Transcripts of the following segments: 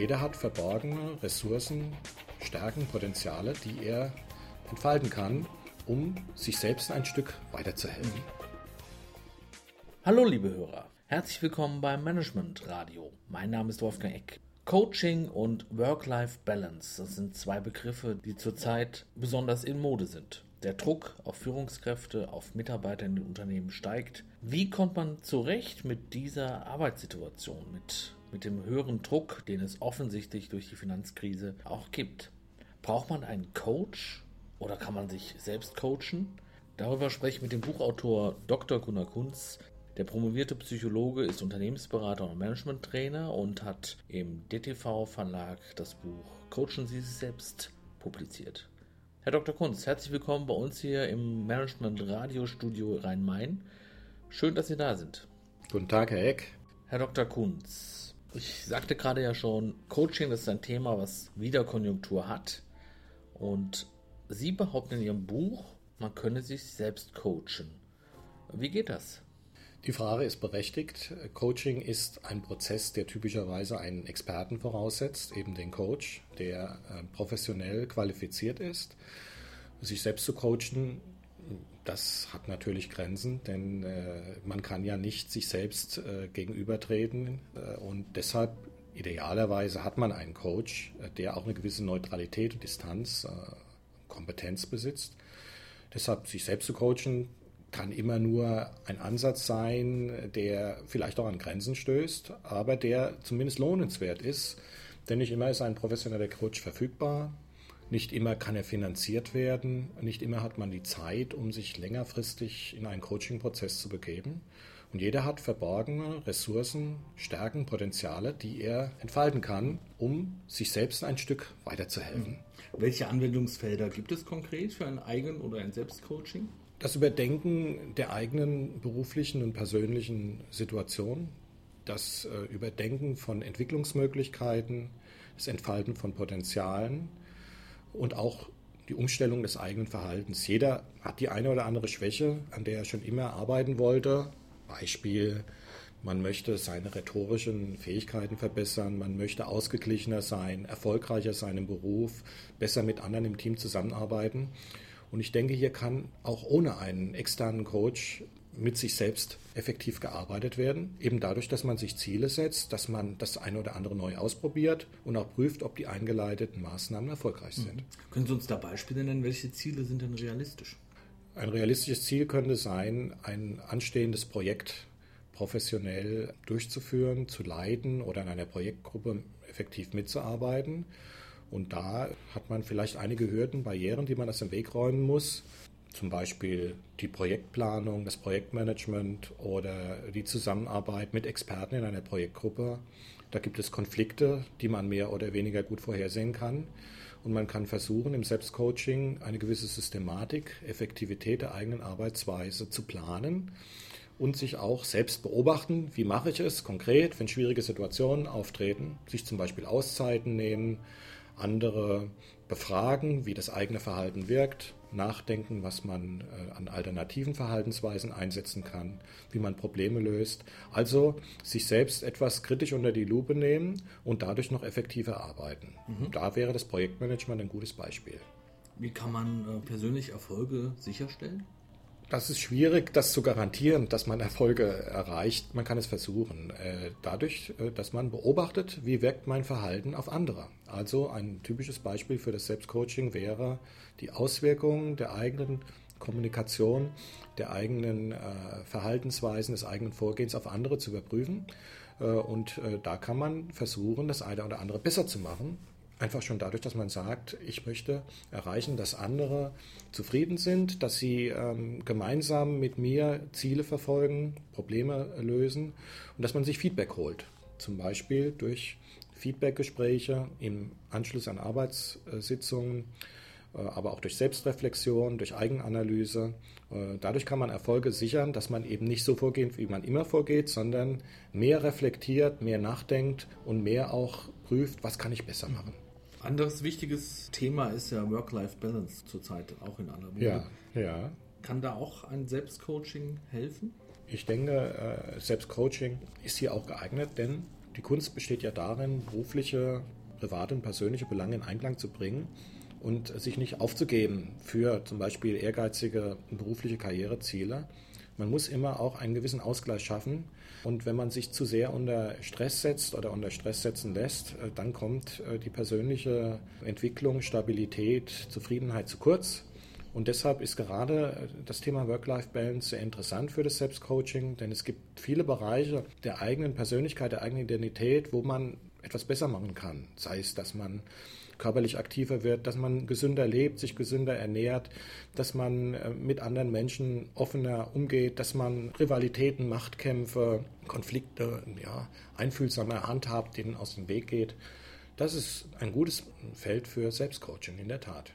Jeder hat verborgene Ressourcen, Stärken, Potenziale, die er entfalten kann, um sich selbst ein Stück weiterzuhelfen. Hallo liebe Hörer, herzlich willkommen beim Management Radio. Mein Name ist Wolfgang Eck. Coaching und Work-Life-Balance, das sind zwei Begriffe, die zurzeit besonders in Mode sind. Der Druck auf Führungskräfte, auf Mitarbeiter in den Unternehmen steigt. Wie kommt man zurecht mit dieser Arbeitssituation, mit, mit dem höheren Druck, den es offensichtlich durch die Finanzkrise auch gibt? Braucht man einen Coach oder kann man sich selbst coachen? Darüber spreche ich mit dem Buchautor Dr. Gunnar Kunz. Der promovierte Psychologe ist Unternehmensberater und Managementtrainer und hat im DTV Verlag das Buch Coachen Sie sich selbst publiziert. Herr Dr. Kunz, herzlich willkommen bei uns hier im Management Radiostudio Rhein-Main. Schön, dass Sie da sind. Guten Tag, Herr Eck. Herr Dr. Kunz, ich sagte gerade ja schon, Coaching ist ein Thema, was Wiederkonjunktur hat. Und Sie behaupten in Ihrem Buch, man könne sich selbst coachen. Wie geht das? Die Frage ist berechtigt. Coaching ist ein Prozess, der typischerweise einen Experten voraussetzt, eben den Coach, der äh, professionell qualifiziert ist. Sich selbst zu coachen, das hat natürlich Grenzen, denn äh, man kann ja nicht sich selbst äh, gegenübertreten und deshalb idealerweise hat man einen Coach, der auch eine gewisse Neutralität und Distanz, Kompetenz besitzt. Deshalb sich selbst zu coachen, kann immer nur ein Ansatz sein, der vielleicht auch an Grenzen stößt, aber der zumindest lohnenswert ist. Denn nicht immer ist ein professioneller Coach verfügbar, nicht immer kann er finanziert werden, nicht immer hat man die Zeit, um sich längerfristig in einen Coaching-Prozess zu begeben. Und jeder hat verborgene Ressourcen, Stärken, Potenziale, die er entfalten kann, um sich selbst ein Stück weiterzuhelfen. Welche Anwendungsfelder gibt es konkret für ein Eigen- oder ein Selbstcoaching? Das Überdenken der eigenen beruflichen und persönlichen Situation, das äh, Überdenken von Entwicklungsmöglichkeiten, das Entfalten von Potenzialen und auch die Umstellung des eigenen Verhaltens. Jeder hat die eine oder andere Schwäche, an der er schon immer arbeiten wollte. Beispiel, man möchte seine rhetorischen Fähigkeiten verbessern, man möchte ausgeglichener sein, erfolgreicher sein im Beruf, besser mit anderen im Team zusammenarbeiten. Und ich denke, hier kann auch ohne einen externen Coach mit sich selbst effektiv gearbeitet werden. Eben dadurch, dass man sich Ziele setzt, dass man das eine oder andere neu ausprobiert und auch prüft, ob die eingeleiteten Maßnahmen erfolgreich sind. Mhm. Können Sie uns da Beispiele nennen? Welche Ziele sind denn realistisch? Ein realistisches Ziel könnte sein, ein anstehendes Projekt professionell durchzuführen, zu leiten oder in einer Projektgruppe effektiv mitzuarbeiten und da hat man vielleicht einige Hürden, Barrieren, die man aus dem Weg räumen muss. Zum Beispiel die Projektplanung, das Projektmanagement oder die Zusammenarbeit mit Experten in einer Projektgruppe. Da gibt es Konflikte, die man mehr oder weniger gut vorhersehen kann. Und man kann versuchen, im Selbstcoaching eine gewisse Systematik, Effektivität der eigenen Arbeitsweise zu planen und sich auch selbst beobachten, wie mache ich es konkret, wenn schwierige Situationen auftreten, sich zum Beispiel Auszeiten nehmen, andere befragen, wie das eigene Verhalten wirkt, nachdenken, was man äh, an alternativen Verhaltensweisen einsetzen kann, wie man Probleme löst. Also sich selbst etwas kritisch unter die Lupe nehmen und dadurch noch effektiver arbeiten. Mhm. Da wäre das Projektmanagement ein gutes Beispiel. Wie kann man äh, persönlich Erfolge sicherstellen? Das ist schwierig, das zu garantieren, dass man Erfolge erreicht. Man kann es versuchen. Äh, dadurch, äh, dass man beobachtet, wie wirkt mein Verhalten auf andere. Also ein typisches Beispiel für das Selbstcoaching wäre die Auswirkungen der eigenen Kommunikation, der eigenen äh, Verhaltensweisen, des eigenen Vorgehens auf andere zu überprüfen. Und da kann man versuchen, das eine oder andere besser zu machen Einfach schon dadurch, dass man sagt, ich möchte erreichen, dass andere zufrieden sind, dass sie ähm, gemeinsam mit mir Ziele verfolgen, Probleme lösen und dass man sich Feedback holt. Zum Beispiel durch Feedbackgespräche im Anschluss an Arbeitssitzungen, äh, aber auch durch Selbstreflexion, durch Eigenanalyse. Äh, dadurch kann man Erfolge sichern, dass man eben nicht so vorgeht, wie man immer vorgeht, sondern mehr reflektiert, mehr nachdenkt und mehr auch prüft, was kann ich besser machen. Anderes wichtiges Thema ist ja Work-Life-Balance zurzeit auch in aller Munde. Ja, ja. Kann da auch ein Selbstcoaching helfen? Ich denke, äh, Selbstcoaching ist hier auch geeignet, denn Die Kunst besteht ja darin, berufliche, private und persönliche Belange in Einklang zu bringen und sich nicht aufzugeben für zum Beispiel ehrgeizige berufliche Karriereziele. Man muss immer auch einen gewissen Ausgleich schaffen. Und wenn man sich zu sehr unter Stress setzt oder unter Stress setzen lässt, äh, dann kommt äh, die persönliche Entwicklung, Stabilität, Zufriedenheit zu kurz. Und deshalb ist gerade äh, das Thema Work-Life-Balance sehr interessant für das Selbstcoaching, denn es gibt viele Bereiche der eigenen Persönlichkeit, der eigenen Identität, wo man etwas besser machen kann. Sei es, dass man körperlich aktiver wird, dass man gesünder lebt, sich gesünder ernährt, dass man äh, mit anderen Menschen offener umgeht, dass man Rivalitäten, Machtkämpfe, Konflikte ja, einfühlsamer handhabt, denen aus dem Weg geht. Das ist ein gutes Feld für Selbstcoaching, in der Tat.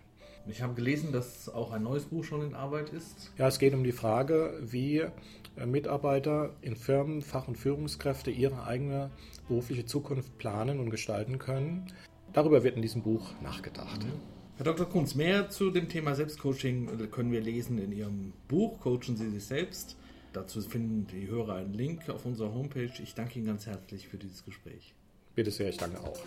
Ich habe gelesen, dass auch ein neues Buch schon in Arbeit ist. Ja, es geht um die Frage, wie äh, Mitarbeiter in Firmen, Fach- und Führungskräfte ihre eigene berufliche Zukunft planen und gestalten können. Darüber wird in diesem Buch nachgedacht. Mhm. Herr Dr. Kunz, mehr zu dem Thema Selbstcoaching können wir lesen in Ihrem Buch Coachen Sie sich selbst. Dazu finden die Hörer einen Link auf unserer Homepage. Ich danke Ihnen ganz herzlich für dieses Gespräch. Bitte sehr, ich danke auch.